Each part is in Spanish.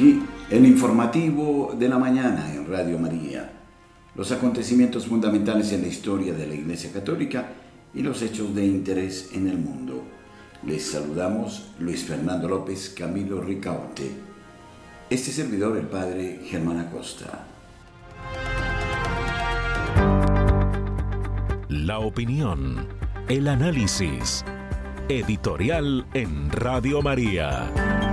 Aquí el informativo de la mañana en Radio María. Los acontecimientos fundamentales en la historia de la Iglesia Católica y los hechos de interés en el mundo. Les saludamos Luis Fernando López Camilo Ricaurte. Este servidor, el Padre Germán Acosta. La opinión, el análisis. Editorial en Radio María.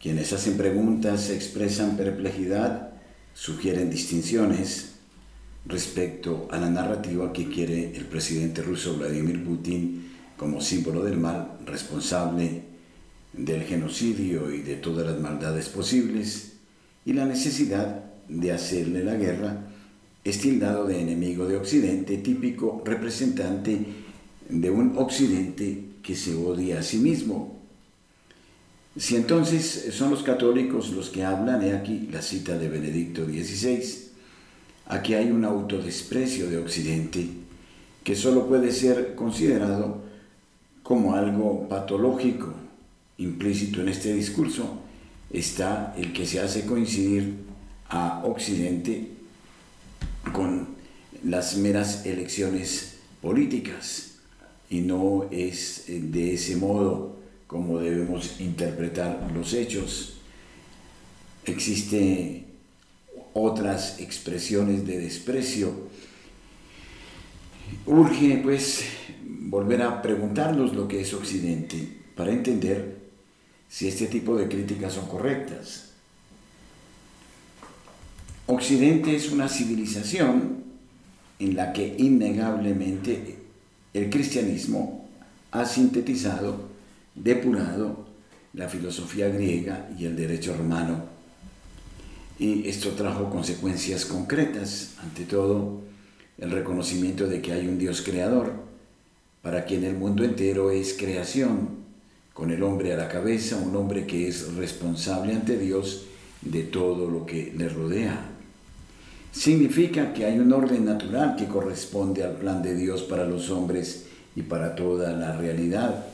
Quienes hacen preguntas expresan perplejidad, sugieren distinciones respecto a la narrativa que quiere el presidente ruso Vladimir Putin como símbolo del mal, responsable del genocidio y de todas las maldades posibles, y la necesidad de hacerle la guerra, es tildado de enemigo de Occidente, típico representante de un Occidente que se odia a sí mismo. Si entonces son los católicos los que hablan, he aquí la cita de Benedicto XVI, aquí hay un autodesprecio de Occidente que solo puede ser considerado como algo patológico. Implícito en este discurso está el que se hace coincidir a Occidente con las meras elecciones políticas y no es de ese modo como debemos interpretar los hechos. Existen otras expresiones de desprecio. Urge pues volver a preguntarnos lo que es Occidente para entender si este tipo de críticas son correctas. Occidente es una civilización en la que innegablemente el cristianismo ha sintetizado, depurado la filosofía griega y el derecho romano. Y esto trajo consecuencias concretas, ante todo el reconocimiento de que hay un Dios creador, para quien el mundo entero es creación, con el hombre a la cabeza, un hombre que es responsable ante Dios de todo lo que le rodea. Significa que hay un orden natural que corresponde al plan de Dios para los hombres y para toda la realidad,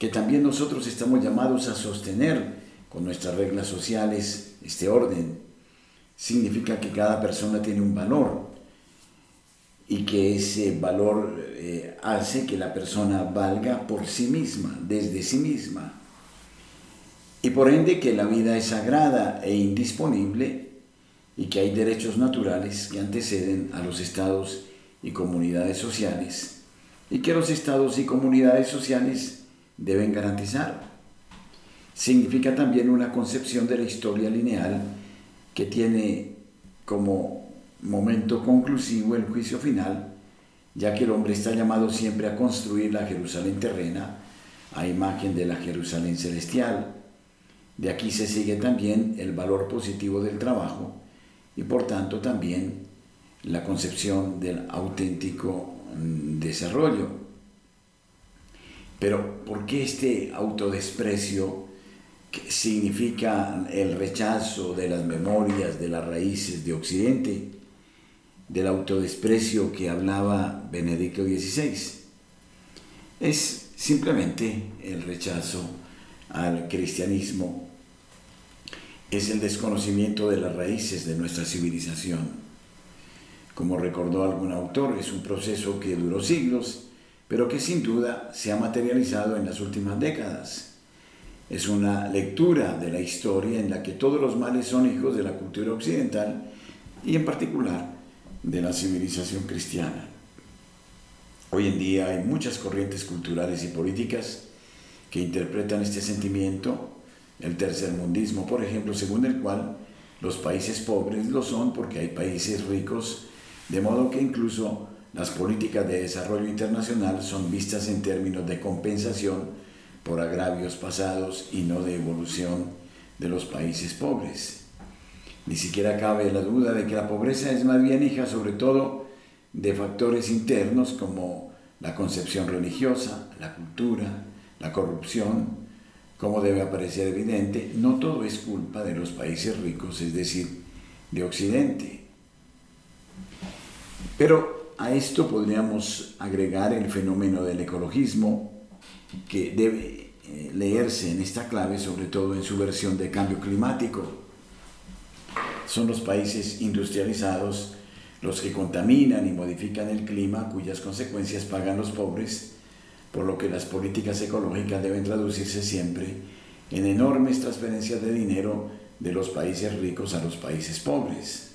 que también nosotros estamos llamados a sostener con nuestras reglas sociales este orden. Significa que cada persona tiene un valor y que ese valor eh, hace que la persona valga por sí misma, desde sí misma. Y por ende que la vida es sagrada e indisponible y que hay derechos naturales que anteceden a los estados y comunidades sociales y que los estados y comunidades sociales deben garantizar. Significa también una concepción de la historia lineal que tiene como momento conclusivo el juicio final, ya que el hombre está llamado siempre a construir la Jerusalén terrena a imagen de la Jerusalén celestial. De aquí se sigue también el valor positivo del trabajo y por tanto también la concepción del auténtico mm, desarrollo. Pero ¿por qué este autodesprecio que significa el rechazo de las memorias, de las raíces de Occidente, del autodesprecio que hablaba Benedicto XVI? Es simplemente el rechazo al cristianismo es el desconocimiento de las raíces de nuestra civilización. Como recordó algún autor, es un proceso que duró siglos, pero que sin duda se ha materializado en las últimas décadas. Es una lectura de la historia en la que todos los males son hijos de la cultura occidental y en particular de la civilización cristiana. Hoy en día hay muchas corrientes culturales y políticas que interpretan este sentimiento el tercermundismo, por ejemplo, según el cual Los países pobres lo son porque hay países ricos, de modo que incluso las políticas de desarrollo internacional son vistas en términos de compensación por agravios pasados y no de evolución de los países pobres. Ni siquiera cabe la duda de que la pobreza es más bien hija sobre todo de factores internos como la concepción religiosa, la cultura, la corrupción, como debe aparecer evidente, no todo es culpa de los países ricos, es decir, de Occidente. Pero a esto podríamos agregar el fenómeno del ecologismo, que debe eh, leerse en esta clave, sobre todo en su versión de cambio climático. Son los países industrializados los que contaminan y modifican el clima, cuyas consecuencias pagan los pobres, por lo que las políticas ecológicas deben traducirse siempre en enormes transferencias de dinero de los países ricos a los países pobres.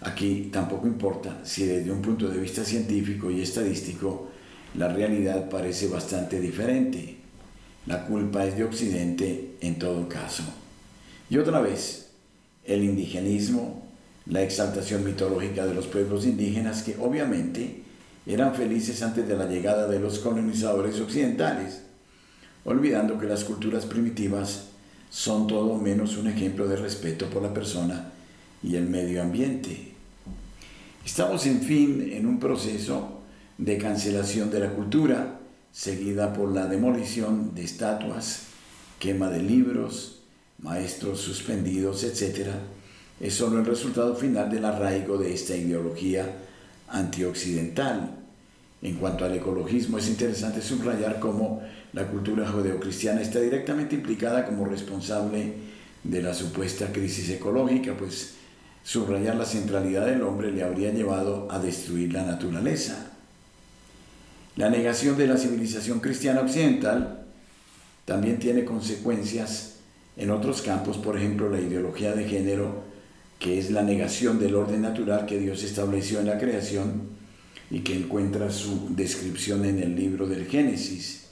Aquí tampoco importa si desde un punto de vista científico y estadístico la realidad parece bastante diferente. La culpa es de Occidente en todo caso. Y otra vez, el indigenismo, la exaltación mitológica de los pueblos indígenas que obviamente eran felices antes de la llegada de los colonizadores occidentales, olvidando que las culturas primitivas son todo menos un ejemplo de respeto por la persona y el medio ambiente. Estamos, en fin, en un proceso de cancelación de la cultura, seguida por la demolición de estatuas, quema de libros, maestros suspendidos, etc., es solo el resultado final del arraigo de esta ideología antioccidental. En cuanto al ecologismo, es interesante subrayar cómo la cultura judeocristiana está directamente implicada como responsable de la supuesta crisis ecológica, pues subrayar la centralidad del hombre le habría llevado a destruir la naturaleza. La negación de la civilización cristiana occidental también tiene consecuencias en otros campos, por ejemplo, la ideología de género, que es la negación del orden natural que Dios estableció en la creación, y que encuentra su descripción en el libro del Génesis.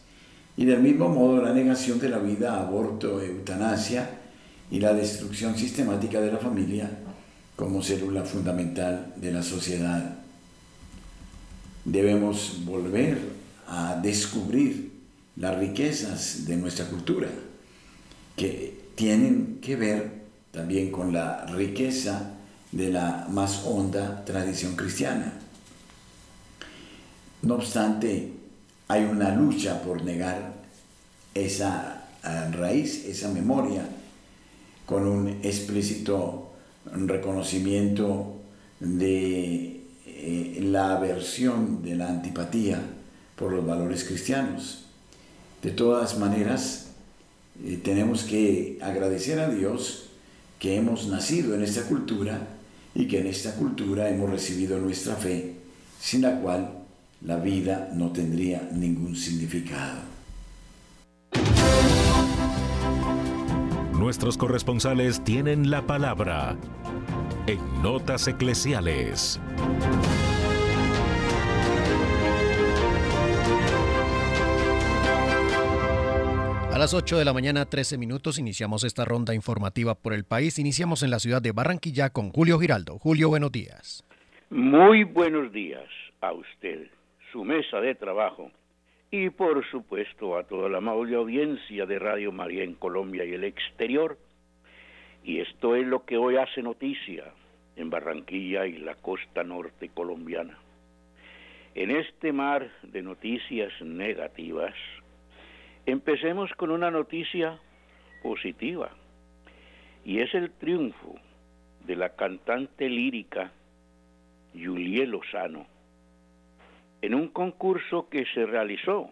Y del mismo modo la negación de la vida, aborto, eutanasia y la destrucción sistemática de la familia como célula fundamental de la sociedad. Debemos volver a descubrir las riquezas de nuestra cultura, que tienen que ver también con la riqueza de la más honda tradición cristiana. No obstante, hay una lucha por negar esa eh, raíz, esa memoria, con un explícito reconocimiento de eh, la aversión, de la antipatía por los valores cristianos. De todas maneras, eh, tenemos que agradecer a Dios que hemos nacido en esta cultura y que en esta cultura hemos recibido nuestra fe, sin la cual la vida no tendría ningún significado. Nuestros corresponsales tienen la palabra en Notas Eclesiales. A las 8 de la mañana, 13 minutos, iniciamos esta ronda informativa por el país. Iniciamos en la ciudad de Barranquilla con Julio Giraldo. Julio, buenos días. Muy buenos días a usted su mesa de trabajo y por supuesto a toda la amable audiencia de Radio María en Colombia y el exterior. Y esto es lo que hoy hace noticia en Barranquilla y la costa norte colombiana. En este mar de noticias negativas, empecemos con una noticia positiva, y es el triunfo de la cantante lírica Julie Lozano, en un concurso que se realizó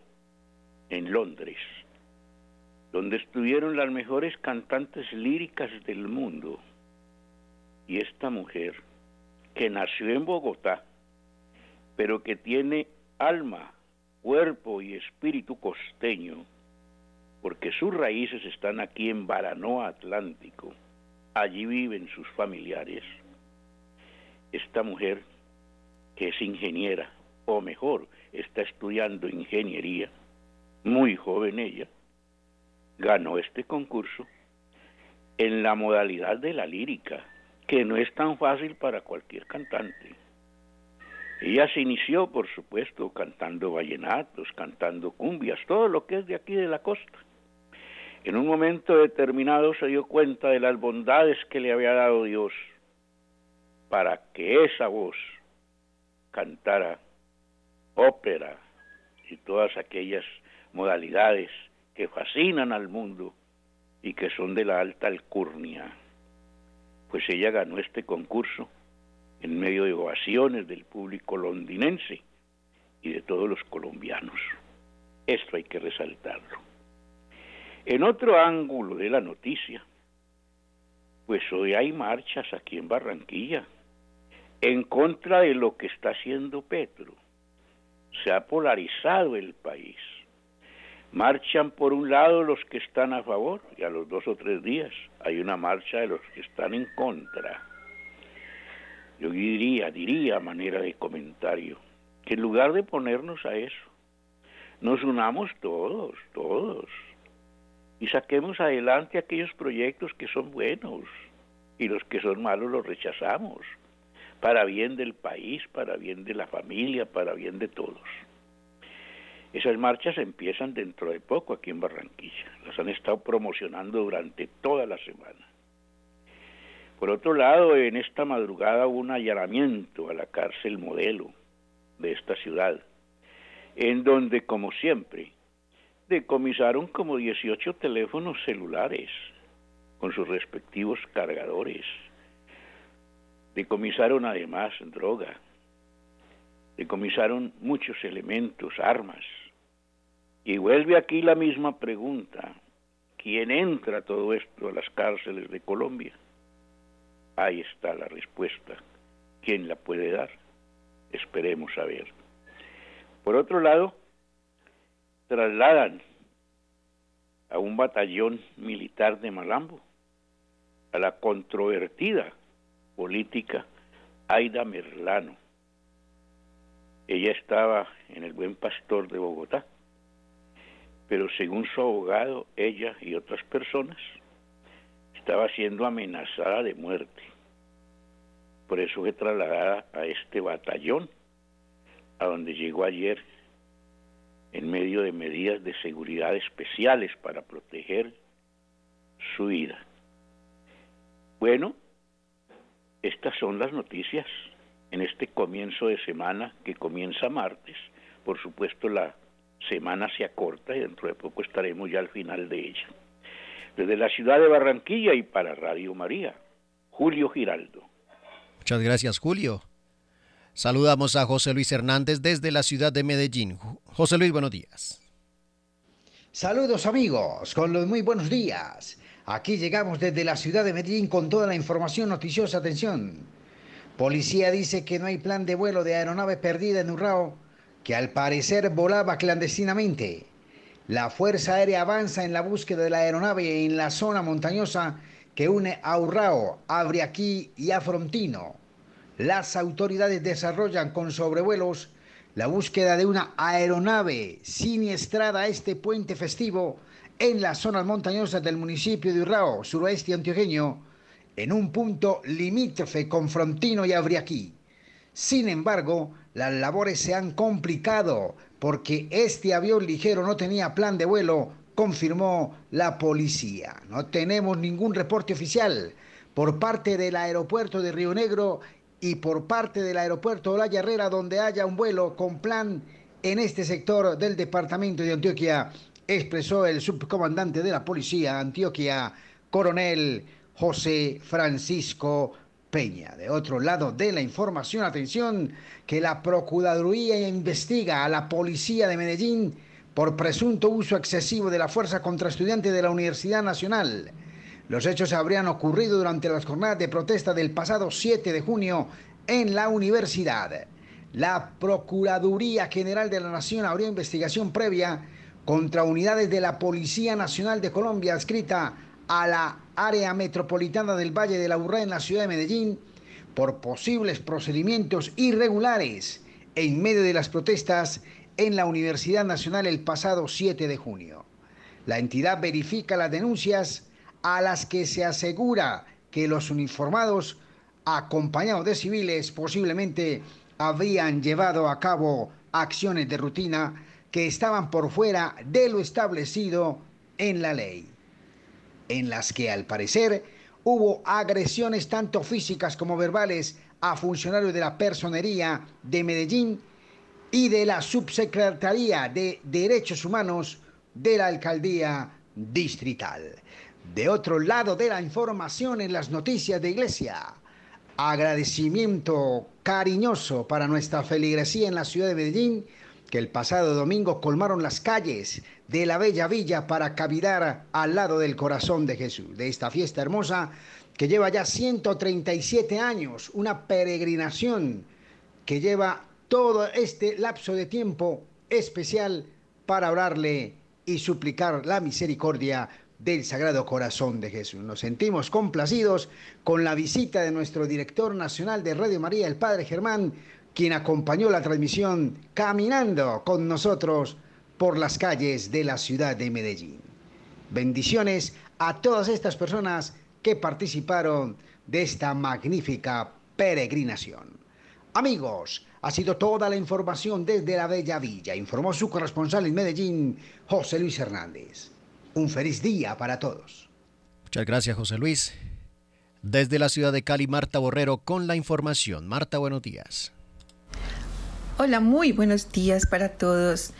en Londres, donde estuvieron las mejores cantantes líricas del mundo. Y esta mujer, que nació en Bogotá, pero que tiene alma, cuerpo y espíritu costeño, porque sus raíces están aquí en Baranoa Atlántico, allí viven sus familiares. Esta mujer, que es ingeniera, o mejor, está estudiando ingeniería, muy joven ella, ganó este concurso en la modalidad de la lírica, que no es tan fácil para cualquier cantante. Ella se inició, por supuesto, cantando vallenatos, cantando cumbias, todo lo que es de aquí de la costa. En un momento determinado se dio cuenta de las bondades que le había dado Dios para que esa voz cantara ópera y todas aquellas modalidades que fascinan al mundo y que son de la alta alcurnia. Pues ella ganó este concurso en medio de ovaciones del público londinense y de todos los colombianos. Esto hay que resaltarlo. En otro ángulo de la noticia, pues hoy hay marchas aquí en Barranquilla en contra de lo que está haciendo Petro. Se ha polarizado el país. Marchan por un lado los que están a favor y a los dos o tres días hay una marcha de los que están en contra. Yo diría, diría a manera de comentario, que en lugar de ponernos a eso, nos unamos todos, todos, y saquemos adelante aquellos proyectos que son buenos y los que son malos los rechazamos, para bien del país, para bien de la familia, para bien de todos. Esas marchas empiezan dentro de poco aquí en Barranquilla, las han estado promocionando durante toda la semana. Por otro lado, en esta madrugada hubo un allanamiento a la cárcel modelo de esta ciudad, en donde, como siempre, decomisaron como 18 teléfonos celulares con sus respectivos cargadores. Decomisaron además droga. Decomisaron muchos elementos, armas. Y vuelve aquí la misma pregunta. ¿Quién entra todo esto a las cárceles de Colombia? Ahí está la respuesta. ¿Quién la puede dar? Esperemos a ver. Por otro lado, trasladan a un batallón militar de Malambo a la controvertida política Aida Merlano. Ella estaba en el Buen Pastor de Bogotá, pero según su abogado, ella y otras personas estaba siendo amenazada de muerte. Por eso fue trasladada a este batallón, a donde llegó ayer en medio de medidas de seguridad especiales para proteger su vida. Bueno, estas son las noticias en este comienzo de semana que comienza martes. Por supuesto, la semana se acorta y dentro de poco estaremos ya al final de ella. Desde la ciudad de Barranquilla y para Radio María, Julio Giraldo. Muchas gracias, Julio. Saludamos a José Luis Hernández desde la ciudad de Medellín. José Luis, buenos días. Saludos amigos, con los muy buenos días. Aquí llegamos desde la ciudad de Medellín con toda la información noticiosa. Atención. Policía dice que no hay plan de vuelo de aeronave perdida en Urrao, que al parecer volaba clandestinamente. La Fuerza Aérea avanza en la búsqueda de la aeronave en la zona montañosa que une a Urrao, Abriaquí y a Frontino las autoridades desarrollan con sobrevuelos la búsqueda de una aeronave siniestrada a este puente festivo en las zonas montañosas del municipio de Urrao, suroeste antioqueño, en un punto limítrofe con Frontino y Abriaquí. Sin embargo, las labores se han complicado porque este avión ligero no tenía plan de vuelo, confirmó la policía. No tenemos ningún reporte oficial por parte del aeropuerto de Río Negro y por parte del aeropuerto La Herrera donde haya un vuelo con plan en este sector del departamento de Antioquia, expresó el subcomandante de la policía Antioquia, coronel José Francisco Peña. De otro lado de la información, atención, que la Procuraduría investiga a la policía de Medellín por presunto uso excesivo de la fuerza contra estudiantes de la Universidad Nacional. Los hechos habrían ocurrido durante las jornadas de protesta del pasado 7 de junio en la universidad. La Procuraduría General de la Nación abrió investigación previa contra unidades de la Policía Nacional de Colombia adscrita a la área metropolitana del Valle de la Urra en la ciudad de Medellín por posibles procedimientos irregulares en medio de las protestas en la Universidad Nacional el pasado 7 de junio. La entidad verifica las denuncias a las que se asegura que los uniformados, acompañados de civiles, posiblemente habrían llevado a cabo acciones de rutina que estaban por fuera de lo establecido en la ley, en las que al parecer hubo agresiones tanto físicas como verbales a funcionarios de la personería de Medellín y de la Subsecretaría de Derechos Humanos de la Alcaldía Distrital. De otro lado de la información en las noticias de Iglesia, agradecimiento cariñoso para nuestra feligresía en la ciudad de Medellín, que el pasado domingo colmaron las calles de la Bella Villa para cavidar al lado del corazón de Jesús, de esta fiesta hermosa que lleva ya 137 años, una peregrinación que lleva todo este lapso de tiempo especial para orarle y suplicar la misericordia del Sagrado Corazón de Jesús. Nos sentimos complacidos con la visita de nuestro director nacional de Radio María, el Padre Germán, quien acompañó la transmisión caminando con nosotros por las calles de la ciudad de Medellín. Bendiciones a todas estas personas que participaron de esta magnífica peregrinación. Amigos, ha sido toda la información desde la Bella Villa, informó su corresponsal en Medellín, José Luis Hernández. Un feliz día para todos. Muchas gracias, José Luis. Desde la ciudad de Cali, Marta Borrero con la información. Marta, buenos días. Hola, muy buenos días para todos.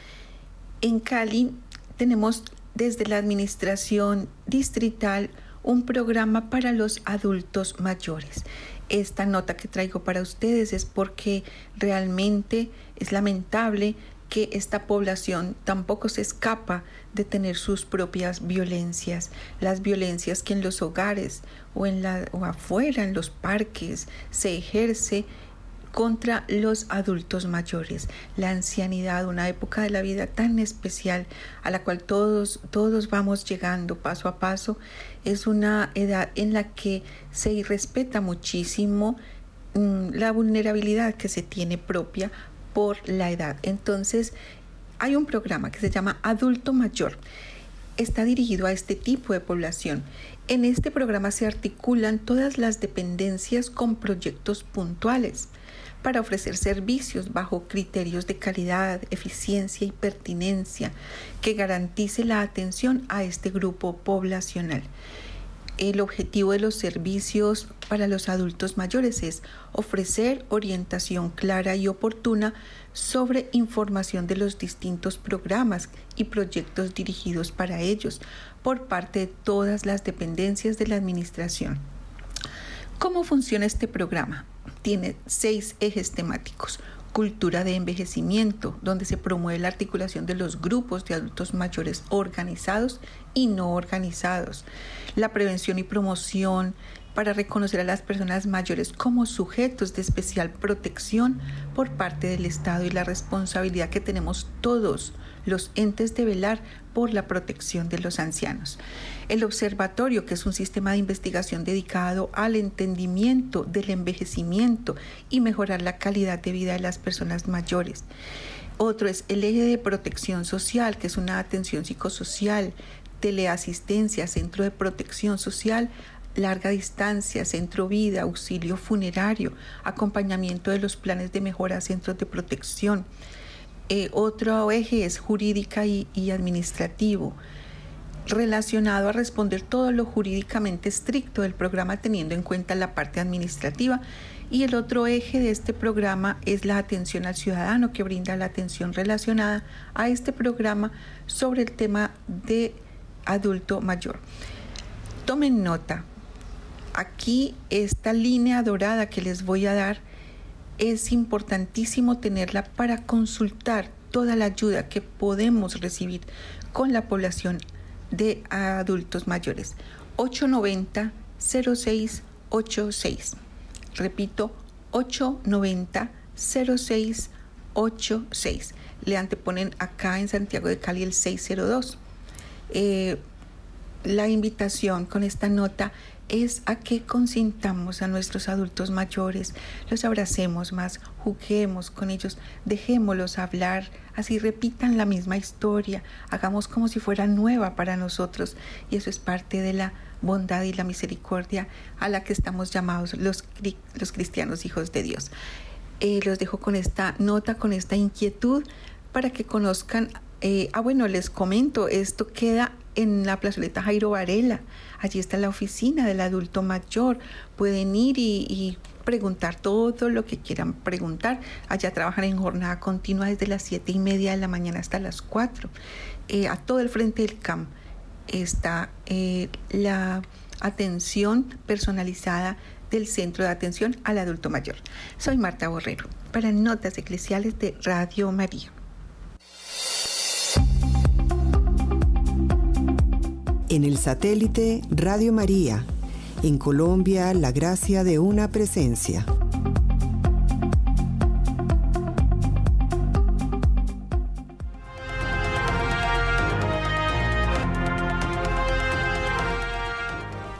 En Cali tenemos desde la administración distrital un programa para los adultos mayores. Esta nota que traigo para ustedes es porque realmente es lamentable que esta población tampoco se escapa de tener sus propias violencias, las violencias que en los hogares o en la o afuera en los parques se ejerce contra los adultos mayores, la ancianidad, una época de la vida tan especial a la cual todos todos vamos llegando paso a paso, es una edad en la que se irrespeta muchísimo mm, la vulnerabilidad que se tiene propia por la edad. Entonces, hay un programa que se llama Adulto Mayor. Está dirigido a este tipo de población. En este programa se articulan todas las dependencias con proyectos puntuales para ofrecer servicios bajo criterios de calidad, eficiencia y pertinencia que garantice la atención a este grupo poblacional. El objetivo de los servicios para los adultos mayores es ofrecer orientación clara y oportuna sobre información de los distintos programas y proyectos dirigidos para ellos por parte de todas las dependencias de la Administración. ¿Cómo funciona este programa? Tiene seis ejes temáticos cultura de envejecimiento, donde se promueve la articulación de los grupos de adultos mayores organizados y no organizados, la prevención y promoción para reconocer a las personas mayores como sujetos de especial protección por parte del Estado y la responsabilidad que tenemos todos los entes de velar por la protección de los ancianos. El observatorio, que es un sistema de investigación dedicado al entendimiento del envejecimiento y mejorar la calidad de vida de las personas mayores. Otro es el eje de protección social, que es una atención psicosocial, teleasistencia, centro de protección social, larga distancia, centro vida, auxilio funerario, acompañamiento de los planes de mejora, centros de protección. Eh, otro eje es jurídica y, y administrativo, relacionado a responder todo lo jurídicamente estricto del programa teniendo en cuenta la parte administrativa. Y el otro eje de este programa es la atención al ciudadano que brinda la atención relacionada a este programa sobre el tema de adulto mayor. Tomen nota, aquí esta línea dorada que les voy a dar es importantísimo tenerla para consultar toda la ayuda que podemos recibir con la población de adultos mayores. 890-0686. Repito, 890-0686. Le anteponen acá en Santiago de Cali el 602. Eh, la invitación con esta nota es a que consintamos a nuestros adultos mayores, los abracemos más, juguemos con ellos, dejémoslos hablar, así repitan la misma historia, hagamos como si fuera nueva para nosotros y eso es parte de la bondad y la misericordia a la que estamos llamados los, los cristianos hijos de Dios. Eh, los dejo con esta nota, con esta inquietud para que conozcan. Eh, ah, bueno, les comento, esto queda en la plazoleta Jairo Varela. Allí está la oficina del adulto mayor. Pueden ir y, preguntar todo lo que quieran preguntar. Allá trabajan en jornada continua desde las siete y media de la mañana hasta las 4. Eh, a todo el frente del CAM está eh, la atención personalizada del Centro de Atención al Adulto Mayor. Soy Marta Borrero para Notas Eclesiales de Radio María. En el satélite Radio María, en Colombia, la gracia de una presencia.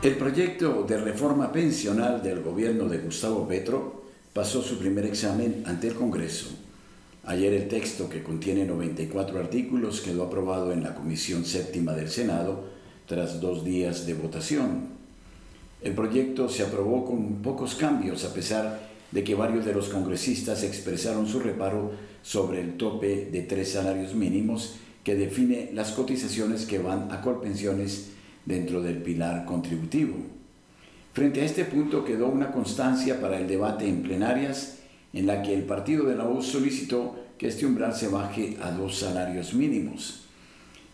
El proyecto de reforma pensional del gobierno de Gustavo Petro pasó su primer examen ante el Congreso. Ayer el texto, que contiene 94 artículos, quedó aprobado en la Comisión Séptima del Senado tras dos días de votación. El proyecto se aprobó con pocos cambios, a pesar de que varios de los congresistas expresaron su reparo sobre el tope de tres salarios mínimos que define las cotizaciones que van a colpensiones dentro del pilar contributivo. Frente a este punto quedó una constancia para el debate en plenarias en la que el partido de la U solicitó que este umbral se baje a dos salarios mínimos.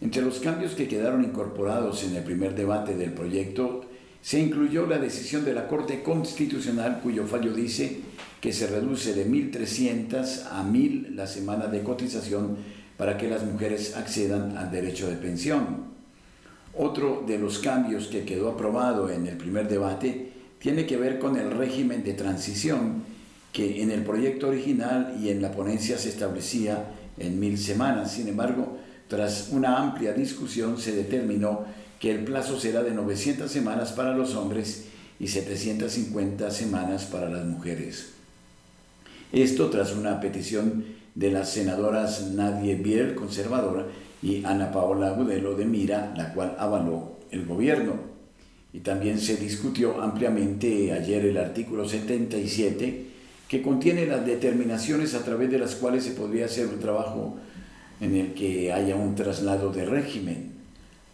Entre los cambios que quedaron incorporados en el primer debate del proyecto se incluyó la decisión de la Corte Constitucional cuyo fallo dice que se reduce de 1.300 a 1.000 la semana de cotización para que las mujeres accedan al derecho de pensión. Otro de los cambios que quedó aprobado en el primer debate tiene que ver con el régimen de transición que en el proyecto original y en la ponencia se establecía en mil semanas. Sin embargo, tras una amplia discusión se determinó que el plazo será de 900 semanas para los hombres y 750 semanas para las mujeres. Esto tras una petición de las senadoras Nadie Biel, conservadora, y Ana Paola Agudelo de Mira, la cual avaló el gobierno. Y también se discutió ampliamente ayer el artículo 77, que contiene las determinaciones a través de las cuales se podría hacer un trabajo en el que haya un traslado de régimen.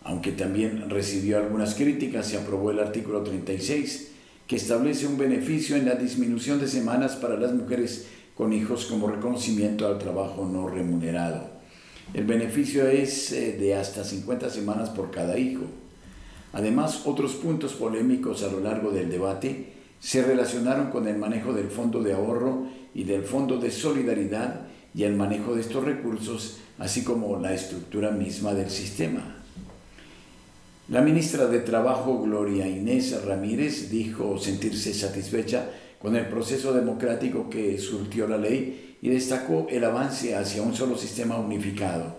Aunque también recibió algunas críticas, se aprobó el artículo 36, que establece un beneficio en la disminución de semanas para las mujeres con hijos como reconocimiento al trabajo no remunerado. El beneficio es eh, de hasta 50 semanas por cada hijo. Además, otros puntos polémicos a lo largo del debate se relacionaron con el manejo del fondo de ahorro y del fondo de solidaridad y el manejo de estos recursos así como la estructura misma del sistema. La ministra de Trabajo, Gloria Inés Ramírez, dijo sentirse satisfecha con el proceso democrático que surtió la ley y destacó el avance hacia un solo sistema unificado.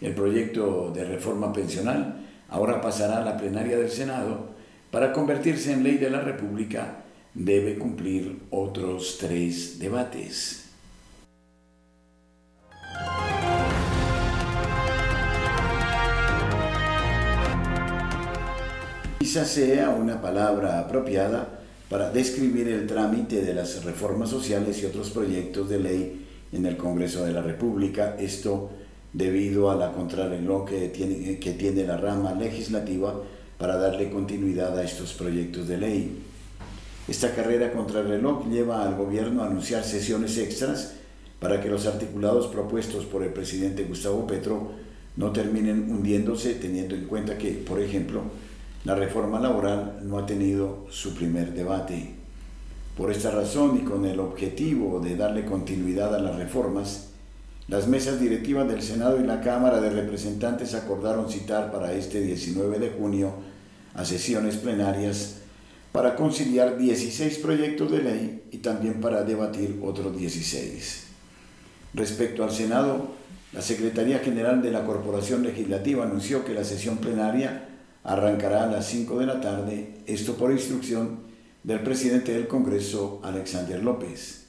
El proyecto de reforma pensional ahora pasará a la plenaria del Senado para convertirse en ley de la República. Debe cumplir otros tres debates. Quizás sea una palabra apropiada para describir el trámite de las reformas sociales y otros proyectos de ley en el Congreso de la República, esto debido a la contrarreloj que tiene, que tiene la rama legislativa para darle continuidad a estos proyectos de ley. Esta carrera contrarreloj lleva al gobierno a anunciar sesiones extras para que los articulados propuestos por el presidente Gustavo Petro no terminen hundiéndose, teniendo en cuenta que, por ejemplo, la reforma laboral no ha tenido su primer debate. Por esta razón y con el objetivo de darle continuidad a las reformas, las mesas directivas del Senado y la Cámara de Representantes acordaron citar para este 19 de junio a sesiones plenarias para conciliar 16 proyectos de ley y también para debatir otros 16. Respecto al Senado, la Secretaría General de la Corporación Legislativa anunció que la sesión plenaria arrancará a las 5 de la tarde, esto por instrucción del presidente del Congreso, Alexander López.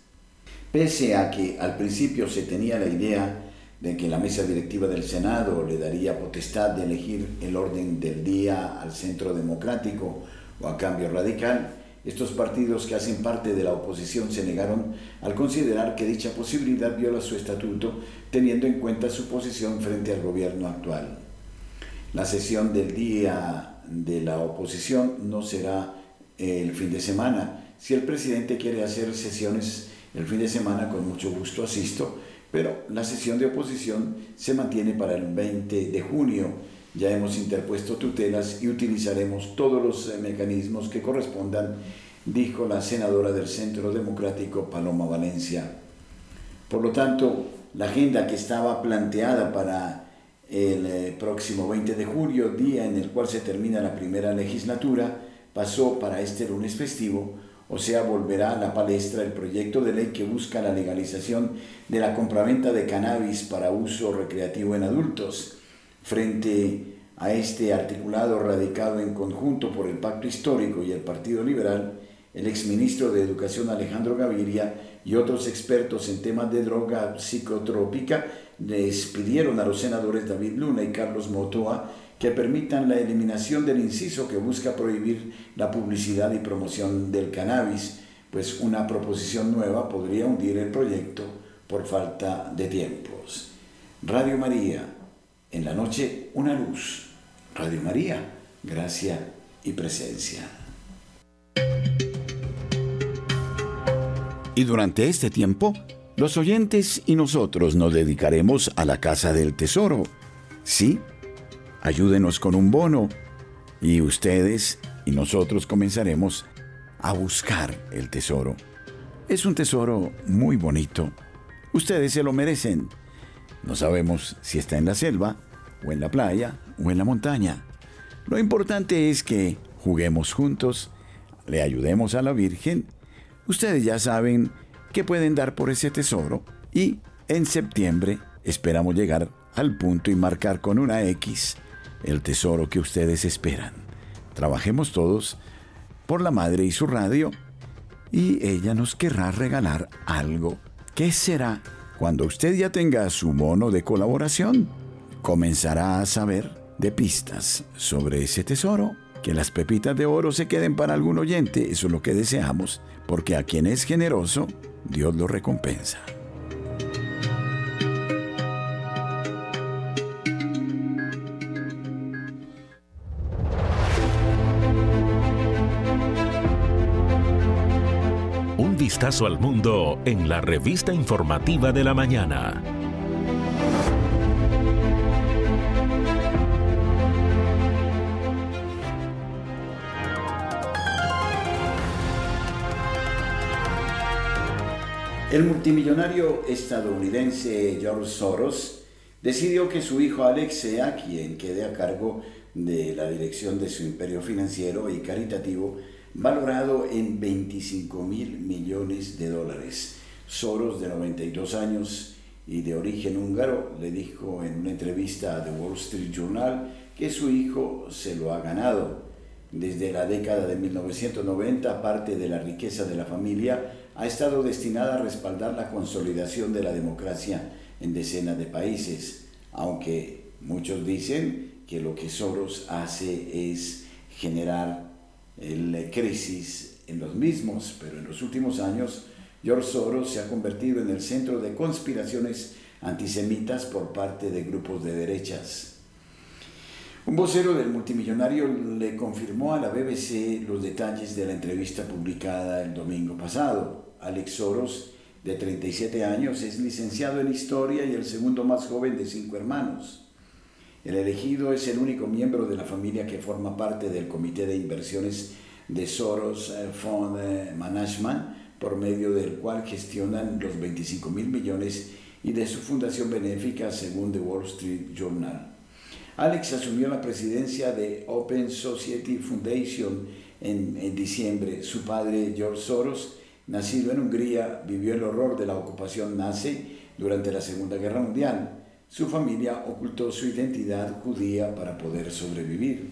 Pese a que al principio se tenía la idea de que la mesa directiva del Senado le daría potestad de elegir el orden del día al centro democrático o a cambio radical, estos partidos que hacen parte de la oposición se negaron al considerar que dicha posibilidad viola su estatuto, teniendo en cuenta su posición frente al gobierno actual. La sesión del día de la oposición no será el fin de semana. Si el presidente quiere hacer sesiones el fin de semana, con mucho gusto asisto, pero la sesión de oposición se mantiene para el 20 de junio. Ya hemos interpuesto tutelas y utilizaremos todos los eh, mecanismos que correspondan, dijo la senadora del Centro Democrático Paloma Valencia. Por lo tanto, la agenda que estaba planteada para el eh, próximo 20 de julio, día en el cual se termina la primera legislatura, pasó para este lunes festivo, o sea, volverá a la palestra el proyecto de ley que busca la legalización de la compraventa de cannabis para uso recreativo en adultos. Frente a este articulado radicado en conjunto por el Pacto Histórico y el Partido Liberal, el exministro de Educación Alejandro Gaviria y otros expertos en temas de droga psicotrópica les pidieron a los senadores David Luna y Carlos Motoa que permitan la eliminación del inciso que busca prohibir la publicidad y promoción del cannabis, pues una proposición nueva podría hundir el proyecto por falta de tiempos. Radio María, en la noche una luz. Radio María, gracia y presencia. Y durante este tiempo, los oyentes y nosotros nos dedicaremos a la Casa del Tesoro. Sí, ayúdenos con un bono y ustedes y nosotros comenzaremos a buscar el tesoro. Es un tesoro muy bonito. Ustedes se lo merecen. No sabemos si está en la selva, o en la playa, o en la montaña. Lo importante es que juguemos juntos, le ayudemos a la Virgen. Ustedes ya saben que pueden dar por ese tesoro y en septiembre esperamos llegar al punto y marcar con una X el tesoro que ustedes esperan. Trabajemos todos por la madre y su radio y ella nos querrá regalar algo. ¿Qué será? Cuando usted ya tenga su mono de colaboración, comenzará a saber de pistas sobre ese tesoro. Que las pepitas de oro se queden para algún oyente, eso es lo que deseamos, porque a quien es generoso, Dios lo recompensa. vistazo al mundo en la revista informativa de la mañana. El multimillonario estadounidense George Soros decidió que su hijo Alex sea quien quede a cargo de la dirección de su imperio financiero y caritativo valorado en 25 mil millones de dólares. Soros, de 92 años y de origen húngaro, le dijo en una entrevista a The Wall Street Journal que su hijo se lo ha ganado. Desde la década de 1990, parte de la riqueza de la familia ha estado destinada a respaldar la consolidación de la democracia en decenas de países, aunque muchos dicen que lo que Soros hace es generar la crisis en los mismos, pero en los últimos años George Soros se ha convertido en el centro de conspiraciones antisemitas por parte de grupos de derechas. Un vocero del multimillonario le confirmó a la BBC los detalles de la entrevista publicada el domingo pasado. Alex Soros, de 37 años, es licenciado en historia y el segundo más joven de cinco hermanos. El elegido es el único miembro de la familia que forma parte del Comité de Inversiones de Soros eh, Fund eh, Management, por medio del cual gestionan los 25 mil millones y de su fundación benéfica, según The Wall Street Journal. Alex asumió la presidencia de Open Society Foundation en, en diciembre. Su padre, George Soros, nacido en Hungría, vivió el horror de la ocupación nazi durante la Segunda Guerra Mundial su familia ocultó su identidad judía para poder sobrevivir.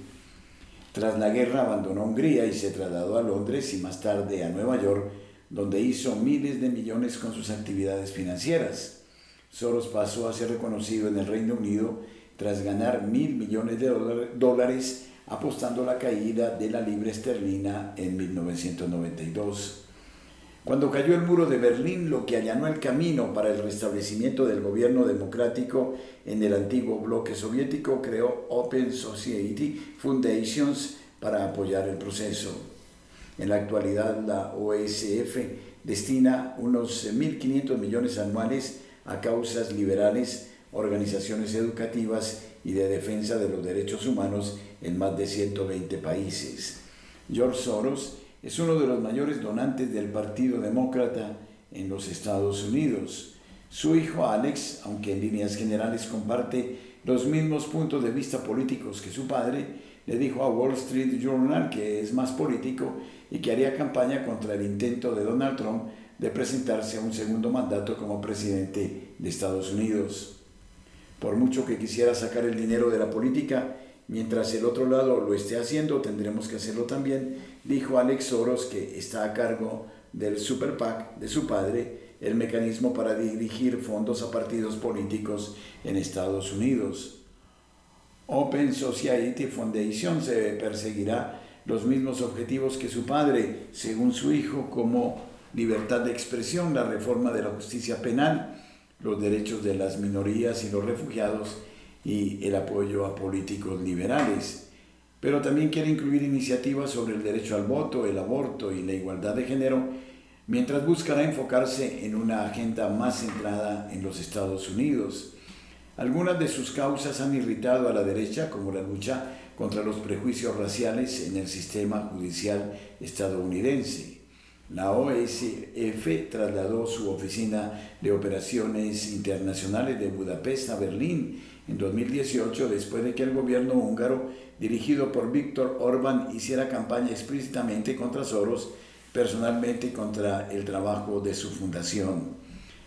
Tras la guerra abandonó Hungría y se trasladó a Londres y más tarde a Nueva York, donde hizo miles de millones con sus actividades financieras. Soros pasó a ser reconocido en el Reino Unido tras ganar mil millones de dólares apostando la caída de la libra esterlina en 1992. Cuando cayó el muro de Berlín, lo que allanó el camino para el restablecimiento del gobierno democrático en el antiguo bloque soviético, creó Open Society Foundations para apoyar el proceso. En la actualidad, la OSF destina unos 1.500 millones anuales a causas liberales, organizaciones educativas y de defensa de los derechos humanos en más de 120 países. George Soros es uno de los mayores donantes del Partido Demócrata en los Estados Unidos. Su hijo Alex, aunque en líneas generales comparte los mismos puntos de vista políticos que su padre, le dijo a Wall Street Journal que es más político y que haría campaña contra el intento de Donald Trump de presentarse a un segundo mandato como presidente de Estados Unidos. Por mucho que quisiera sacar el dinero de la política, Mientras el otro lado lo esté haciendo, tendremos que hacerlo también, dijo Alex Soros, que está a cargo del Super PAC de su padre, el mecanismo para dirigir fondos a partidos políticos en Estados Unidos. Open Society Foundation se perseguirá los mismos objetivos que su padre, según su hijo, como libertad de expresión, la reforma de la justicia penal, los derechos de las minorías y los refugiados, y el apoyo a políticos liberales. Pero también quiere incluir iniciativas sobre el derecho al voto, el aborto y la igualdad de género, mientras buscará enfocarse en una agenda más centrada en los Estados Unidos. Algunas de sus causas han irritado a la derecha, como la lucha contra los prejuicios raciales en el sistema judicial estadounidense. La OSF trasladó su oficina de operaciones internacionales de Budapest a Berlín en 2018 después de que el gobierno húngaro, dirigido por Víctor Orbán, hiciera campaña explícitamente contra Soros, personalmente contra el trabajo de su fundación.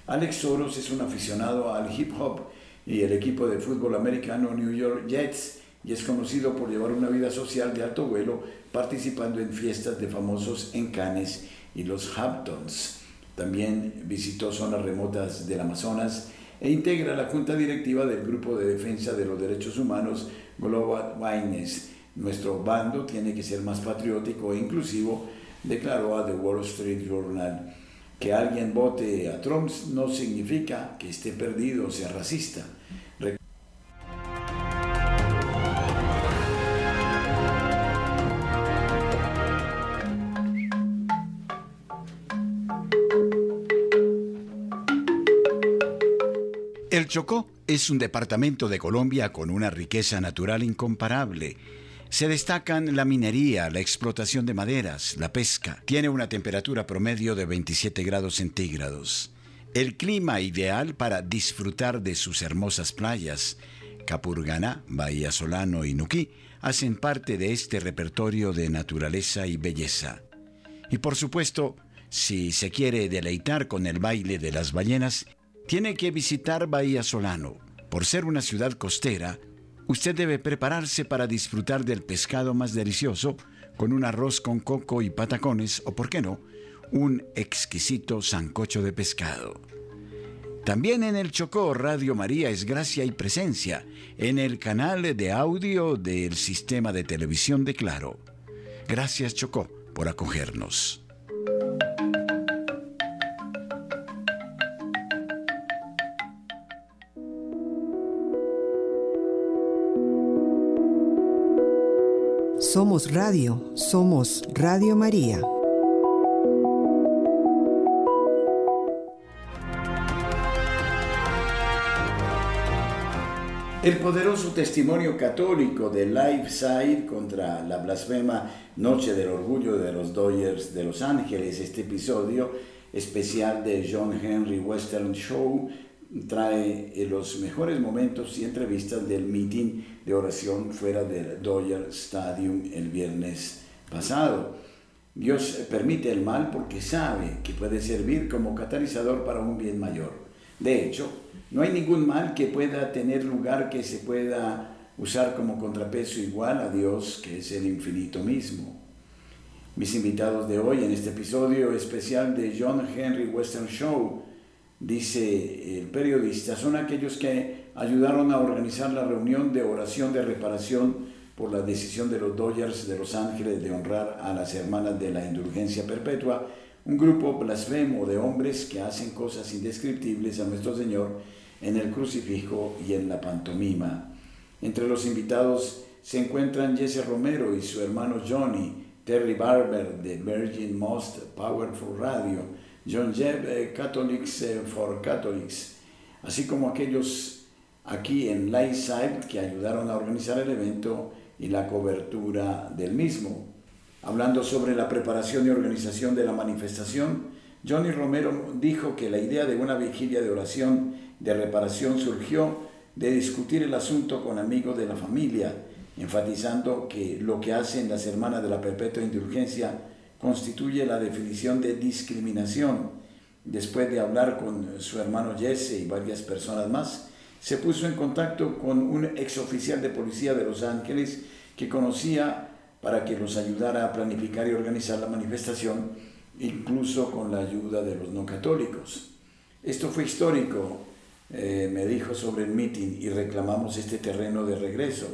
Alex Soros es un aficionado al hip hop y el equipo de fútbol americano New York Jets y es conocido por llevar una vida social de alto vuelo participando en fiestas de famosos en Cannes y los Hamptons. También visitó zonas remotas del Amazonas e integra la junta directiva del Grupo de Defensa de los Derechos Humanos Global Witness. Nuestro bando tiene que ser más patriótico e inclusivo, declaró a The Wall Street Journal. Que alguien vote a Trump no significa que esté perdido o sea racista. Chocó es un departamento de Colombia con una riqueza natural incomparable. Se destacan la minería, la explotación de maderas, la pesca. Tiene una temperatura promedio de 27 grados centígrados. El clima ideal para disfrutar de sus hermosas playas. Capurganá, Bahía Solano y Nuquí hacen parte de este repertorio de naturaleza y belleza. Y por supuesto, si se quiere deleitar con el baile de las ballenas, tiene que visitar Bahía Solano. Por ser una ciudad costera, usted debe prepararse para disfrutar del pescado más delicioso con un arroz con coco y patacones o, por qué no, un exquisito sancocho de pescado. También en el Chocó, Radio María es gracia y presencia en el canal de audio del sistema de televisión de Claro. Gracias Chocó por acogernos. Somos Radio, somos Radio María. El poderoso testimonio católico de Side contra la blasfema Noche del Orgullo de los Dodgers de Los Ángeles, este episodio especial de John Henry Western Show, trae los mejores momentos y entrevistas del meeting de oración fuera del Dodger Stadium el viernes pasado. Dios permite el mal porque sabe que puede servir como catalizador para un bien mayor. De hecho, no hay ningún mal que pueda tener lugar que se pueda usar como contrapeso igual a Dios, que es el infinito mismo. Mis invitados de hoy en este episodio especial de John Henry Western Show, dice el periodista, son aquellos que ayudaron a organizar la reunión de oración de reparación por la decisión de los Dodgers de Los Ángeles de honrar a las hermanas de la indulgencia perpetua, un grupo blasfemo de hombres que hacen cosas indescriptibles a nuestro Señor en el crucifijo y en la pantomima. Entre los invitados se encuentran Jesse Romero y su hermano Johnny, Terry Barber de Virgin Most Powerful Radio, John Jebb, eh, Catholics eh, for Catholics, así como aquellos aquí en Lightside que ayudaron a organizar el evento y la cobertura del mismo. Hablando sobre la preparación y organización de la manifestación, Johnny Romero dijo que la idea de una vigilia de oración de reparación surgió de discutir el asunto con amigos de la familia, enfatizando que lo que hacen las hermanas de la perpetua indulgencia constituye la definición de discriminación. Después de hablar con su hermano Jesse y varias personas más, se puso en contacto con un exoficial de policía de Los Ángeles que conocía para que los ayudara a planificar y organizar la manifestación, incluso con la ayuda de los no católicos. Esto fue histórico, eh, me dijo sobre el meeting y reclamamos este terreno de regreso.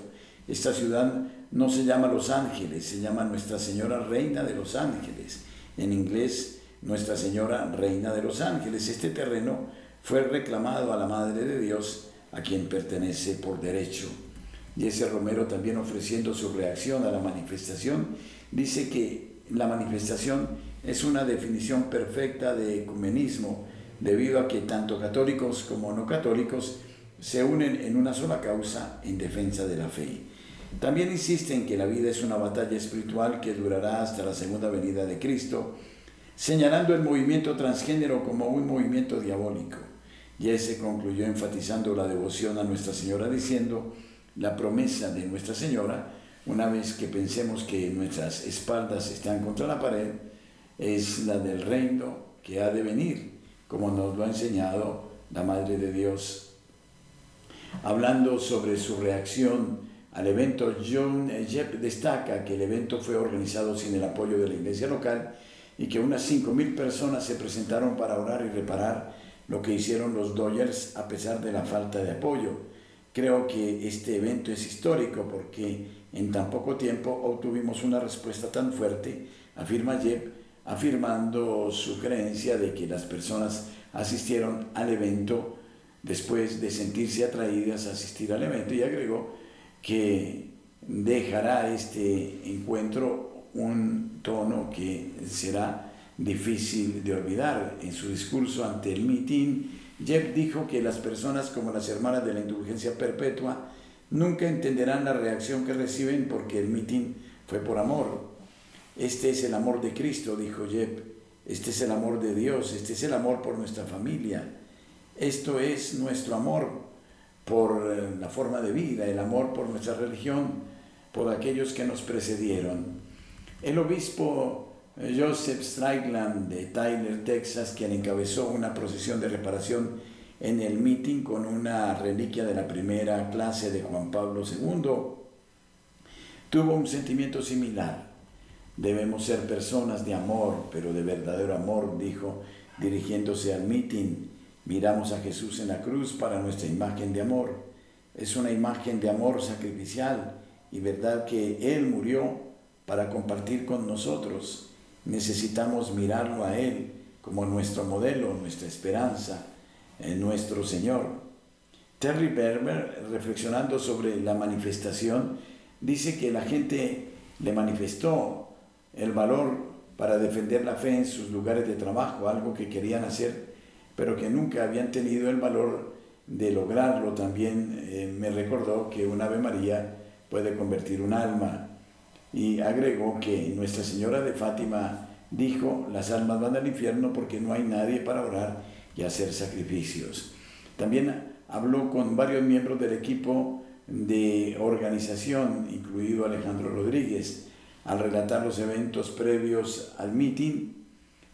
Esta ciudad no se llama Los Ángeles, se llama Nuestra Señora Reina de Los Ángeles. En inglés, Nuestra Señora Reina de Los Ángeles. Este terreno fue reclamado a la Madre de Dios, a quien pertenece por derecho. Y ese Romero también ofreciendo su reacción a la manifestación, dice que la manifestación es una definición perfecta de ecumenismo, debido a que tanto católicos como no católicos se unen en una sola causa en defensa de la fe. También insiste en que la vida es una batalla espiritual que durará hasta la segunda venida de Cristo, señalando el movimiento transgénero como un movimiento diabólico. Y ese concluyó enfatizando la devoción a Nuestra Señora diciendo, la promesa de Nuestra Señora, una vez que pensemos que nuestras espaldas están contra la pared, es la del reino que ha de venir, como nos lo ha enseñado la Madre de Dios. Hablando sobre su reacción al evento, John Jepp destaca que el evento fue organizado sin el apoyo de la iglesia local y que unas 5.000 personas se presentaron para orar y reparar lo que hicieron los Dodgers a pesar de la falta de apoyo. Creo que este evento es histórico porque en tan poco tiempo obtuvimos una respuesta tan fuerte, afirma Jepp, afirmando su creencia de que las personas asistieron al evento después de sentirse atraídas a asistir al evento y agregó que dejará este encuentro un tono que será difícil de olvidar. En su discurso ante el mitin, Jeff dijo que las personas como las hermanas de la indulgencia perpetua nunca entenderán la reacción que reciben porque el mitin fue por amor. Este es el amor de Cristo, dijo Jeff. Este es el amor de Dios, este es el amor por nuestra familia. Esto es nuestro amor por eh, la forma de vida, el amor por nuestra religión, por aquellos que nos precedieron. El obispo eh, Joseph Strickland de Tyler, Texas, quien encabezó una procesión de reparación en el meeting con una reliquia de la primera clase de Juan Pablo II, tuvo un sentimiento similar. Debemos ser personas de amor, pero de verdadero amor, dijo, dirigiéndose al meeting Miramos a Jesús en la cruz para nuestra imagen de amor. Es una imagen de amor sacrificial y verdad que Él murió para compartir con nosotros. Necesitamos mirarlo a Él como nuestro modelo, nuestra esperanza, en nuestro Señor. Terry Berber, reflexionando sobre la manifestación, dice que la gente le manifestó el valor para defender la fe en sus lugares de trabajo, algo que querían hacer pero que nunca habían tenido el valor de lograrlo. También eh, me recordó que un Ave María puede convertir un alma. Y agregó que Nuestra Señora de Fátima dijo, las almas van al infierno porque no hay nadie para orar y hacer sacrificios. También habló con varios miembros del equipo de organización, incluido Alejandro Rodríguez, al relatar los eventos previos al meeting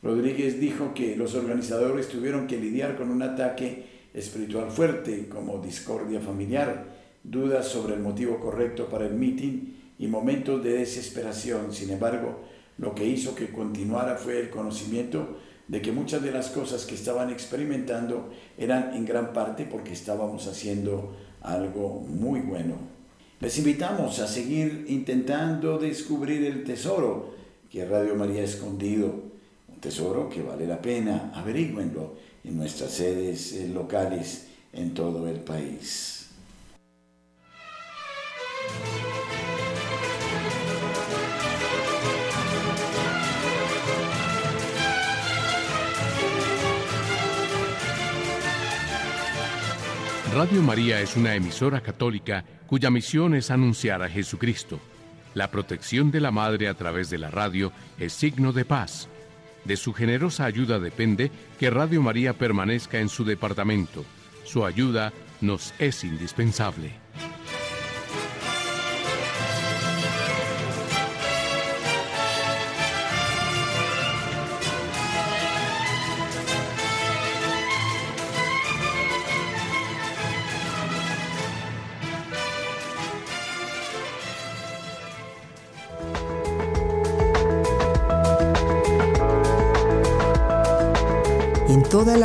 Rodríguez dijo que los organizadores tuvieron que lidiar con un ataque espiritual fuerte como discordia familiar dudas sobre el motivo correcto para el meeting y momentos de desesperación. Sin embargo, lo que hizo que continuara fue el conocimiento de que muchas de las cosas que estaban experimentando eran en gran parte porque estábamos haciendo algo muy bueno. Les invitamos a seguir intentando descubrir el tesoro que Radio María ha escondido, tesoro que vale la pena, averigüenlo en nuestras sedes eh, locales en todo el país. Radio María es una emisora católica cuya misión es anunciar a Jesucristo. La protección de la Madre a través de la radio es signo de paz. De su generosa ayuda depende que Radio María permanezca en su departamento. Su ayuda nos es indispensable.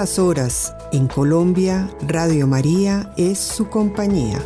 Las horas, en Colombia, Radio María es su compañía.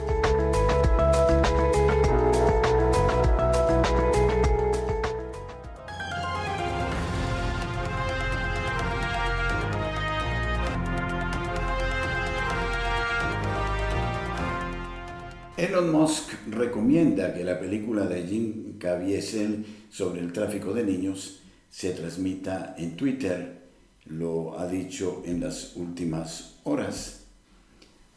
Elon Musk recomienda que la película de Jim Caviezel sobre el tráfico de niños se transmita en Twitter lo ha dicho en las últimas horas.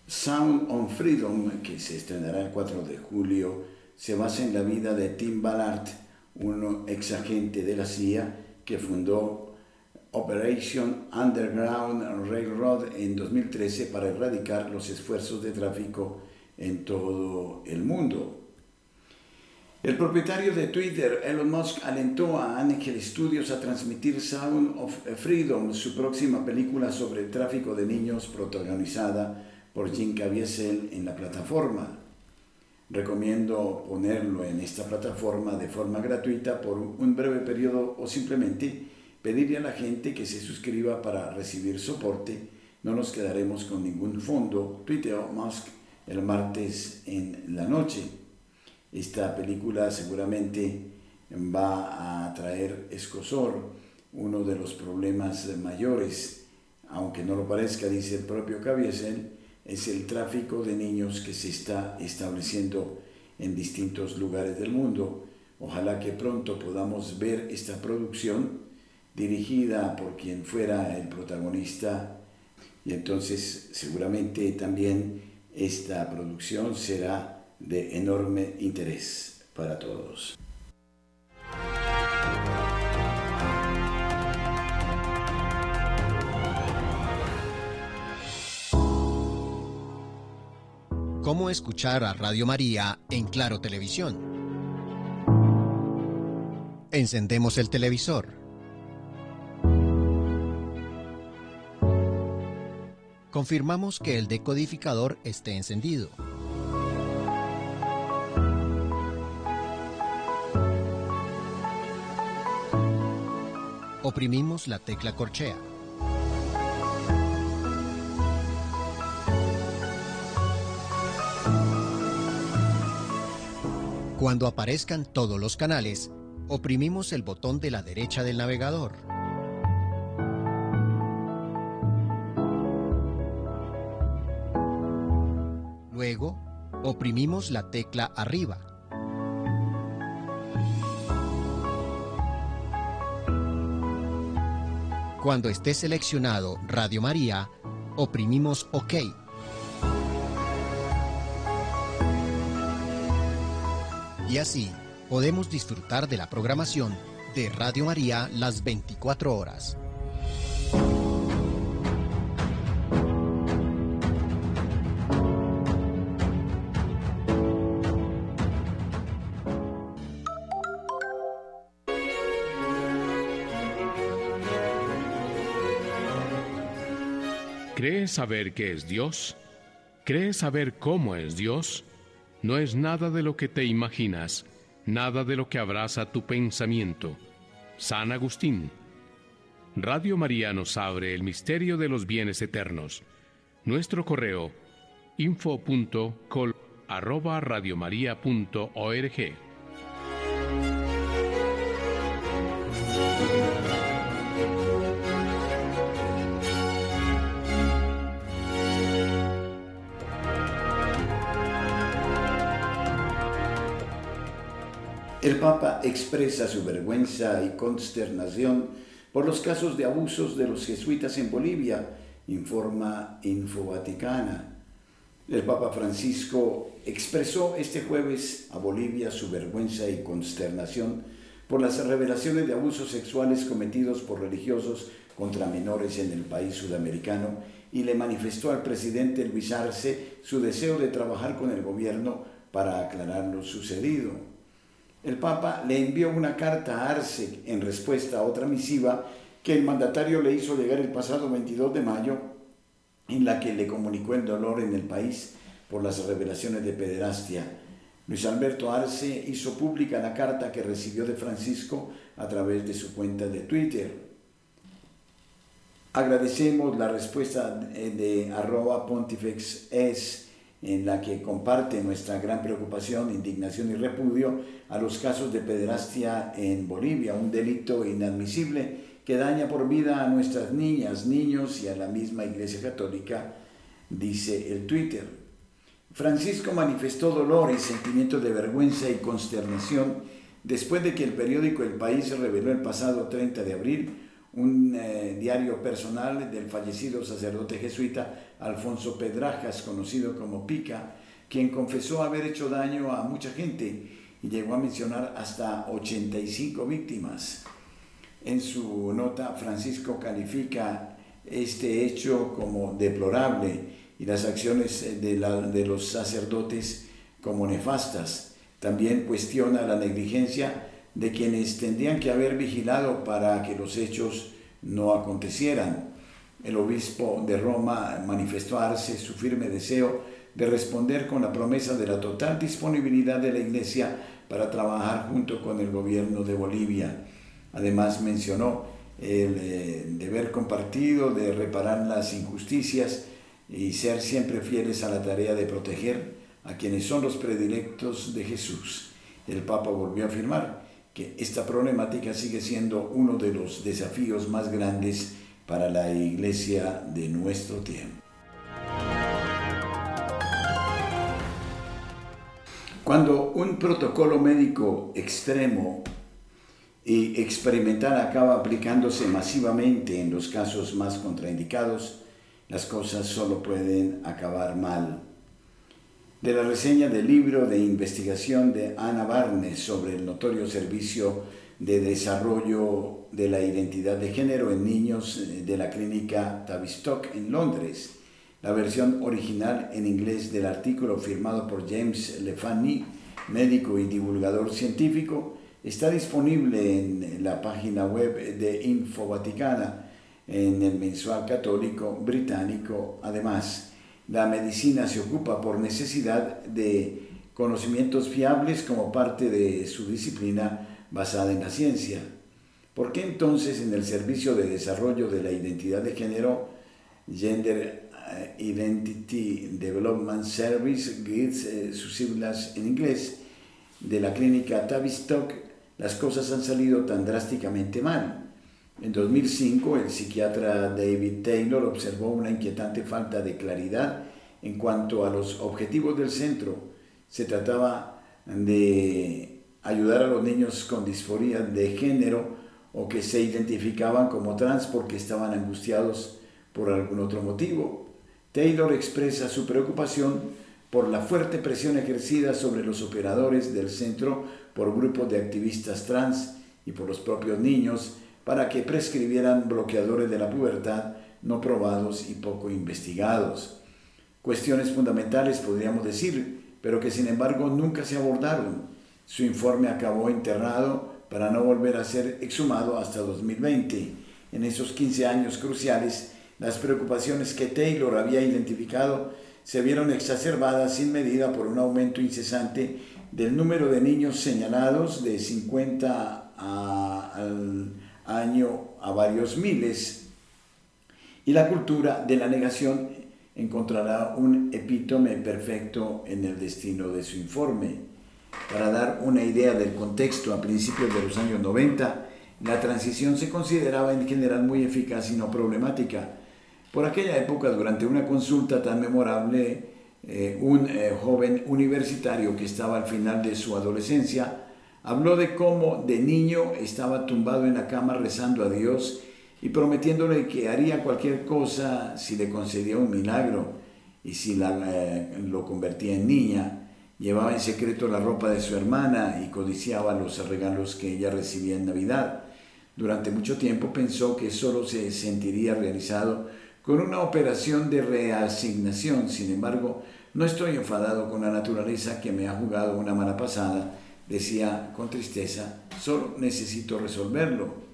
Sound on Freedom, que se estrenará el 4 de julio, se basa en la vida de Tim Ballard, un ex agente de la CIA que fundó Operation Underground Railroad en 2013 para erradicar los esfuerzos de tráfico en todo el mundo. El propietario de Twitter, Elon Musk, alentó a Angel Studios a transmitir Sound of Freedom, su próxima película sobre el tráfico de niños protagonizada por Jim Caviezel en la plataforma. Recomiendo ponerlo en esta plataforma de forma gratuita por un breve periodo o simplemente pedirle a la gente que se suscriba para recibir soporte. No nos quedaremos con ningún fondo, tuiteó Musk el martes en la noche. Esta película seguramente va a traer escosor, uno de los problemas mayores, aunque no lo parezca, dice el propio Caviezel, es el tráfico de niños que se está estableciendo en distintos lugares del mundo. Ojalá que pronto podamos ver esta producción dirigida por quien fuera el protagonista y entonces seguramente también esta producción será de enorme interés para todos. ¿Cómo escuchar a Radio María en Claro Televisión? Encendemos el televisor. Confirmamos que el decodificador esté encendido. Oprimimos la tecla corchea. Cuando aparezcan todos los canales, oprimimos el botón de la derecha del navegador. Luego, oprimimos la tecla arriba. Cuando esté seleccionado Radio María, oprimimos OK. Y así podemos disfrutar de la programación de Radio María las 24 horas. ¿Crees saber qué es Dios? ¿Crees saber cómo es Dios? no es nada de lo que te imaginas, nada de lo que abraza tu pensamiento. San Agustín. Radio María nos abre el misterio de los bienes eternos. Nuestro correo info.col El Papa expresa su vergüenza y consternación por los casos de abusos de los jesuitas en Bolivia, informa Info Vaticana. El Papa Francisco expresó este jueves a Bolivia su vergüenza y consternación por las revelaciones de abusos sexuales cometidos por religiosos contra menores en el país sudamericano y le manifestó al presidente Luis Arce su deseo de trabajar con el gobierno para aclarar lo sucedido el Papa le envió una carta a Arce en respuesta a otra misiva que el mandatario le hizo llegar el pasado 22 de mayo, en la que le comunicó el dolor en el país por las revelaciones de pederastia. Luis Alberto Arce hizo pública la carta que recibió de Francisco a través de su cuenta de Twitter. Agradecemos la respuesta de arroba pontifex en la que comparte nuestra gran preocupación, indignación y repudio a los casos de pederastia en Bolivia, un delito inadmisible que daña por vida a nuestras niñas, niños y a la misma Iglesia Católica, dice el Twitter. Francisco manifestó dolor y sentimiento de vergüenza y consternación después de que el periódico El País reveló el pasado 30 de abril un eh, diario personal del fallecido sacerdote jesuita Alfonso Pedrajas, conocido como Pica, quien confesó haber hecho daño a mucha gente y llegó a mencionar hasta 85 víctimas. En su nota, Francisco califica este hecho como deplorable y las acciones de, de los sacerdotes como nefastas. También cuestiona la negligencia de quienes tendrían que haber vigilado para que los hechos no acontecieran. El obispo de Roma manifestó a Arce su firme deseo de responder con la promesa de la total disponibilidad de la Iglesia para trabajar junto con el gobierno de Bolivia. Además mencionó el eh, deber compartido de reparar las injusticias y ser siempre fieles a la tarea de proteger a quienes son los predilectos de Jesús. El Papa volvió a afirmar que esta problemática sigue siendo uno de los desafíos más grandes para la iglesia de nuestro tiempo. Cuando un protocolo médico extremo y experimental acaba aplicándose masivamente en los casos más contraindicados, las cosas solo pueden acabar mal de la reseña del libro de investigación de Ana Barnes sobre el notorio servicio de desarrollo de la identidad de género en niños eh, de la clínica Tavistock en Londres. La versión original en inglés del artículo firmado por James Lefani, médico y divulgador científico, está disponible en la página web de Info Vaticana, en el mensual católico británico. Además, la medicina se ocupa por necesidad de conocimientos fiables como parte de su disciplina basada en la ciencia. ¿Por qué entonces en el Servicio de Desarrollo de la Identidad de Género, Gender eh, Identity Development Service, GIDS, eh, sus siglas en inglés, de la clínica Tavistock, las cosas han salido tan drásticamente mal? En 2005, el psiquiatra David Taylor observó una inquietante falta de claridad en cuanto a los objetivos del centro. Se trataba de ayudar a los niños con disforia de género o que se identificaban como trans porque estaban angustiados por algún otro motivo. Taylor expresa su preocupación por la fuerte presión ejercida sobre los operadores del centro por grupos de activistas trans y por los propios niños para que prescribieran bloqueadores de la pubertad no probados y poco investigados. Cuestiones fundamentales podríamos decir, pero que sin embargo nunca se abordaron. Su informe acabó enterrado para no volver a ser exhumado hasta 2020. En esos 15 años cruciales, las preocupaciones que Taylor había identificado se vieron exacerbadas sin medida por un aumento incesante del número de niños señalados de 50 al año a varios miles. Y la cultura de la negación encontrará un epítome perfecto en el destino de su informe. Para dar una idea del contexto, a principios de los años 90, la transición se consideraba en general muy eficaz y no problemática. Por aquella época, durante una consulta tan memorable, eh, un eh, joven universitario que estaba al final de su adolescencia habló de cómo de niño estaba tumbado en la cama rezando a Dios y prometiéndole que haría cualquier cosa si le concedía un milagro y si la, eh, lo convertía en niña. Llevaba en secreto la ropa de su hermana y codiciaba los regalos que ella recibía en Navidad. Durante mucho tiempo pensó que solo se sentiría realizado con una operación de reasignación. Sin embargo, no estoy enfadado con la naturaleza que me ha jugado una mala pasada, decía con tristeza, solo necesito resolverlo.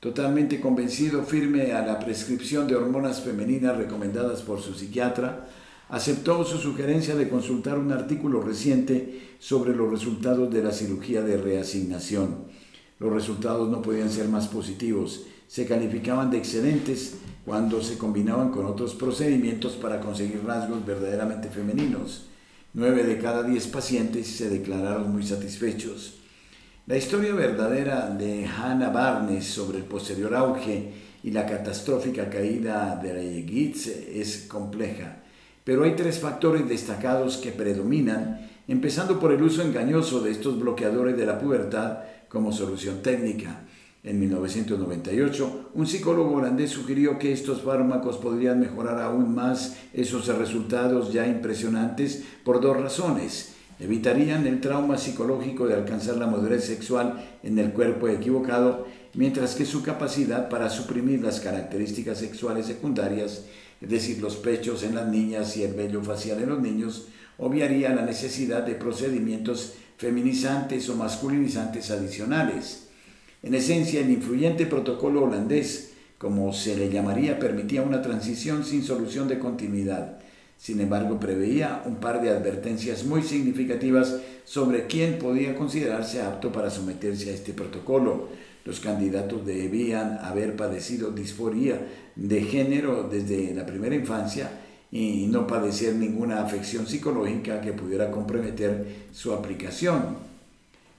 Totalmente convencido, firme a la prescripción de hormonas femeninas recomendadas por su psiquiatra, aceptó su sugerencia de consultar un artículo reciente sobre los resultados de la cirugía de reasignación. Los resultados no podían ser más positivos. Se calificaban de excelentes cuando se combinaban con otros procedimientos para conseguir rasgos verdaderamente femeninos. Nueve de cada diez pacientes se declararon muy satisfechos. La historia verdadera de Hannah Barnes sobre el posterior auge y la catastrófica caída de la Gitz es compleja, pero hay tres factores destacados que predominan, empezando por el uso engañoso de estos bloqueadores de la pubertad como solución técnica. En 1998, un psicólogo holandés sugirió que estos fármacos podrían mejorar aún más esos resultados ya impresionantes por dos razones. Evitarían el trauma psicológico de alcanzar la madurez sexual en el cuerpo equivocado, mientras que su capacidad para suprimir las características sexuales secundarias, es decir, los pechos en las niñas y el vello facial en los niños, obviaría la necesidad de procedimientos feminizantes o masculinizantes adicionales. En esencia, el influyente protocolo holandés, como se le llamaría, permitía una transición sin solución de continuidad. Sin embargo, preveía un par de advertencias muy significativas sobre quién podía considerarse apto para someterse a este protocolo. Los candidatos debían haber padecido disforia de género desde la primera infancia y no padecer ninguna afección psicológica que pudiera comprometer su aplicación.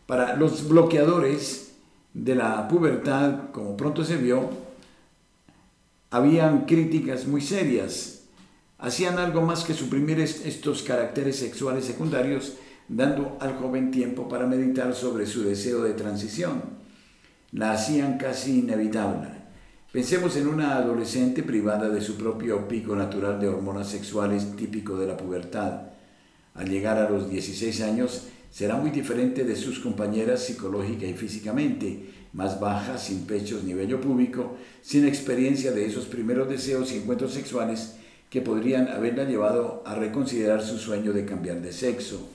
Para los bloqueadores de la pubertad, como pronto se vio, habían críticas muy serias. Hacían algo más que suprimir estos caracteres sexuales secundarios, dando al joven tiempo para meditar sobre su deseo de transición. La hacían casi inevitable. Pensemos en una adolescente privada de su propio pico natural de hormonas sexuales típico de la pubertad. Al llegar a los 16 años, será muy diferente de sus compañeras psicológica y físicamente, más baja, sin pechos ni vello púbico, sin experiencia de esos primeros deseos y encuentros sexuales que podrían haberla llevado a reconsiderar su sueño de cambiar de sexo.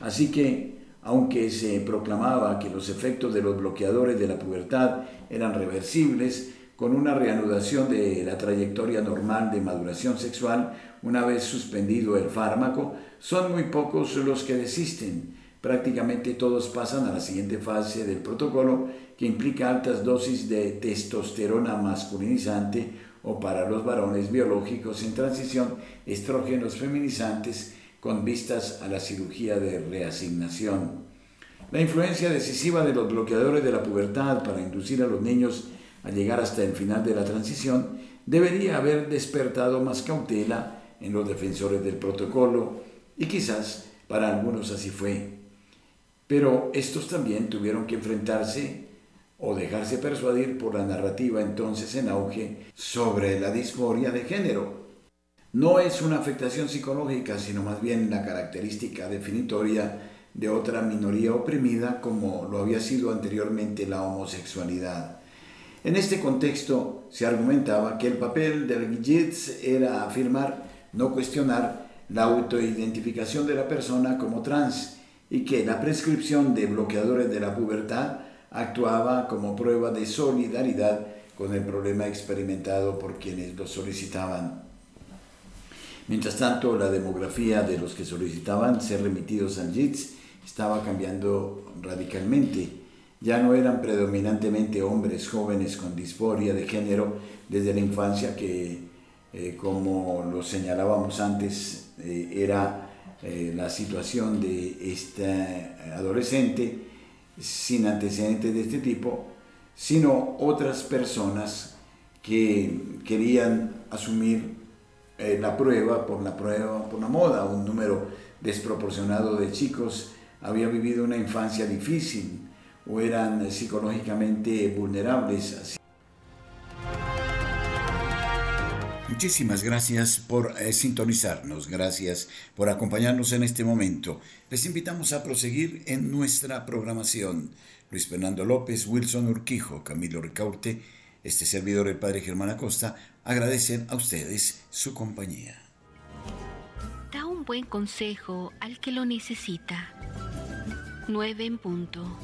Así que, aunque se proclamaba que los efectos de los bloqueadores de la pubertad eran reversibles, con una reanudación de la trayectoria normal de maduración sexual una vez suspendido el fármaco, son muy pocos los que desisten. Prácticamente todos pasan a la siguiente fase del protocolo que implica altas dosis de testosterona masculinizante o para los varones biológicos en transición estrógenos feminizantes con vistas a la cirugía de reasignación. La influencia decisiva de los bloqueadores de la pubertad para inducir a los niños al llegar hasta el final de la transición, debería haber despertado más cautela en los defensores del protocolo y quizás para algunos así fue. Pero estos también tuvieron que enfrentarse o dejarse persuadir por la narrativa entonces en auge sobre la disforia de género. No es una afectación psicológica, sino más bien la característica definitoria de otra minoría oprimida como lo había sido anteriormente la homosexualidad. En este contexto se argumentaba que el papel del JITS era afirmar, no cuestionar, la autoidentificación de la persona como trans y que la prescripción de bloqueadores de la pubertad actuaba como prueba de solidaridad con el problema experimentado por quienes lo solicitaban. Mientras tanto, la demografía de los que solicitaban ser remitidos al JITS estaba cambiando radicalmente. Ya no eran predominantemente hombres jóvenes con disforia de género desde la infancia que, eh, como lo señalábamos antes, eh, era eh, la situación de esta adolescente sin antecedentes de este tipo, sino otras personas que querían asumir la prueba por la prueba, por la moda, un número desproporcionado de chicos había vivido una infancia difícil o eran psicológicamente vulnerables. Muchísimas gracias por eh, sintonizarnos, gracias por acompañarnos en este momento. Les invitamos a proseguir en nuestra programación. Luis Fernando López, Wilson Urquijo, Camilo Ricaurte, este servidor el Padre Germán Acosta, agradecen a ustedes su compañía. Da un buen consejo al que lo necesita. 9 en punto.